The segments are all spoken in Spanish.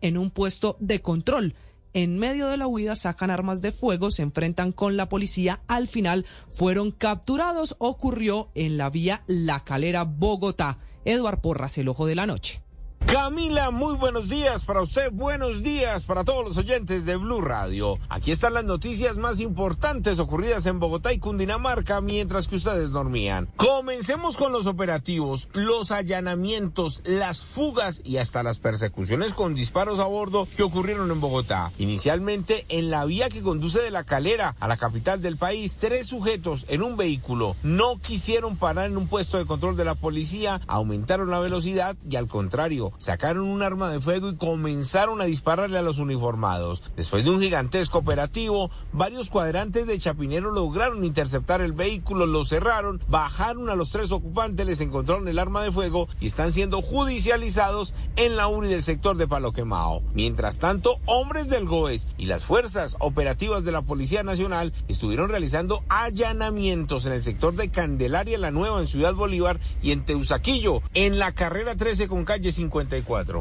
En un puesto de control. En medio de la huida sacan armas de fuego, se enfrentan con la policía. Al final fueron capturados. Ocurrió en la vía La Calera, Bogotá. Eduard Porras, el ojo de la noche. Camila, muy buenos días para usted, buenos días para todos los oyentes de Blue Radio. Aquí están las noticias más importantes ocurridas en Bogotá y Cundinamarca mientras que ustedes dormían. Comencemos con los operativos, los allanamientos, las fugas y hasta las persecuciones con disparos a bordo que ocurrieron en Bogotá. Inicialmente en la vía que conduce de la calera a la capital del país, tres sujetos en un vehículo no quisieron parar en un puesto de control de la policía, aumentaron la velocidad y al contrario, sacaron un arma de fuego y comenzaron a dispararle a los uniformados. Después de un gigantesco operativo, varios cuadrantes de Chapinero lograron interceptar el vehículo, lo cerraron, bajaron a los tres ocupantes, les encontraron el arma de fuego y están siendo judicializados en la URI del sector de Palo Quemao. Mientras tanto, hombres del GOES y las fuerzas operativas de la Policía Nacional estuvieron realizando allanamientos en el sector de Candelaria La Nueva en Ciudad Bolívar y en Teusaquillo, en la carrera 13 con calle 50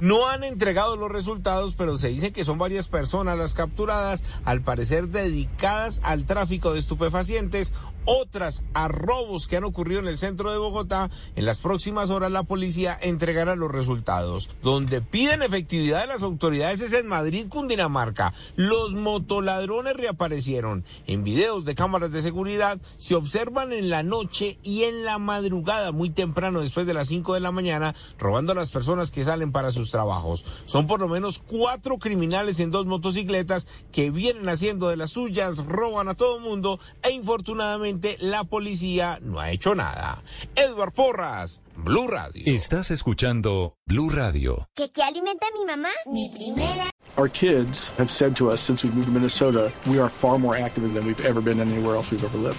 no han entregado los resultados, pero se dice que son varias personas las capturadas, al parecer dedicadas al tráfico de estupefacientes, otras a robos que han ocurrido en el centro de Bogotá. En las próximas horas la policía entregará los resultados. Donde piden efectividad de las autoridades es en Madrid, Cundinamarca. Los motoladrones reaparecieron. En videos de cámaras de seguridad se observan en la noche y en la madrugada, muy temprano después de las 5 de la mañana, robando a las personas que salen para sus trabajos. Son por lo menos cuatro criminales en dos motocicletas que vienen haciendo de las suyas, roban a todo mundo e infortunadamente la policía no ha hecho nada. Edward Porras, Blue Radio. Estás escuchando Blue Radio. ¿Qué, qué alimenta mi mamá? Mi primera. Our kids have said to us since we moved to Minnesota, we are far more active than we've ever been anywhere else we've ever lived.